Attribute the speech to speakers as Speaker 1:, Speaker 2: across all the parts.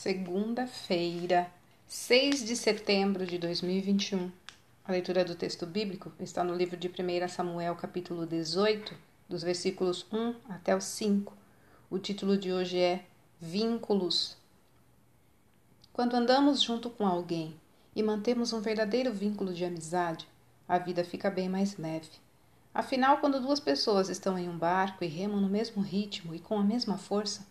Speaker 1: Segunda-feira, 6 de setembro de 2021. A leitura do texto bíblico está no livro de 1 Samuel, capítulo 18, dos versículos 1 até o 5. O título de hoje é Vínculos. Quando andamos junto com alguém e mantemos um verdadeiro vínculo de amizade, a vida fica bem mais leve. Afinal, quando duas pessoas estão em um barco e remam no mesmo ritmo e com a mesma força,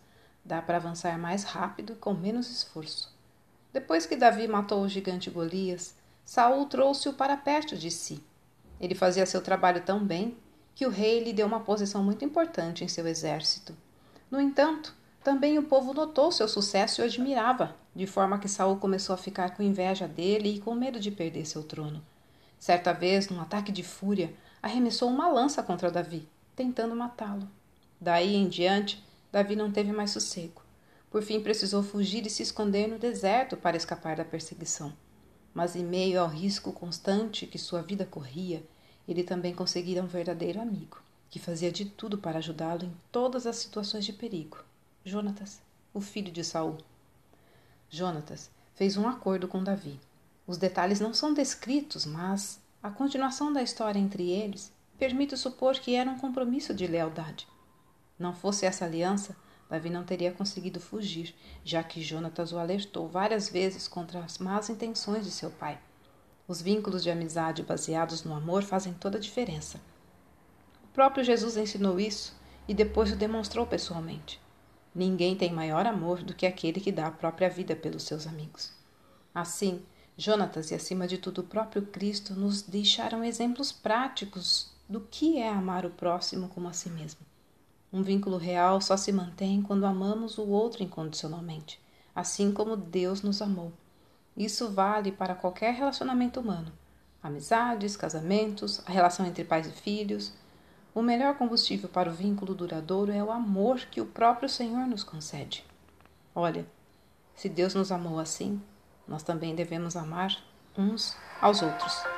Speaker 1: Dá para avançar mais rápido e com menos esforço. Depois que Davi matou o gigante Golias, Saul trouxe-o para perto de si. Ele fazia seu trabalho tão bem que o rei lhe deu uma posição muito importante em seu exército. No entanto, também o povo notou seu sucesso e o admirava, de forma que Saul começou a ficar com inveja dele e com medo de perder seu trono. Certa vez, num ataque de fúria, arremessou uma lança contra Davi, tentando matá-lo. Daí em diante, Davi não teve mais sossego. Por fim, precisou fugir e se esconder no deserto para escapar da perseguição. Mas, em meio ao risco constante que sua vida corria, ele também conseguira um verdadeiro amigo, que fazia de tudo para ajudá-lo em todas as situações de perigo. Jonatas, o filho de Saul. Jonatas fez um acordo com Davi. Os detalhes não são descritos, mas a continuação da história entre eles permite supor que era um compromisso de lealdade. Não fosse essa aliança, Davi não teria conseguido fugir, já que Jonatas o alertou várias vezes contra as más intenções de seu pai. Os vínculos de amizade baseados no amor fazem toda a diferença. O próprio Jesus ensinou isso e depois o demonstrou pessoalmente. Ninguém tem maior amor do que aquele que dá a própria vida pelos seus amigos. Assim, Jonatas e, acima de tudo, o próprio Cristo nos deixaram exemplos práticos do que é amar o próximo como a si mesmo. Um vínculo real só se mantém quando amamos o outro incondicionalmente, assim como Deus nos amou. Isso vale para qualquer relacionamento humano: amizades, casamentos, a relação entre pais e filhos. O melhor combustível para o vínculo duradouro é o amor que o próprio Senhor nos concede. Olha, se Deus nos amou assim, nós também devemos amar uns aos outros.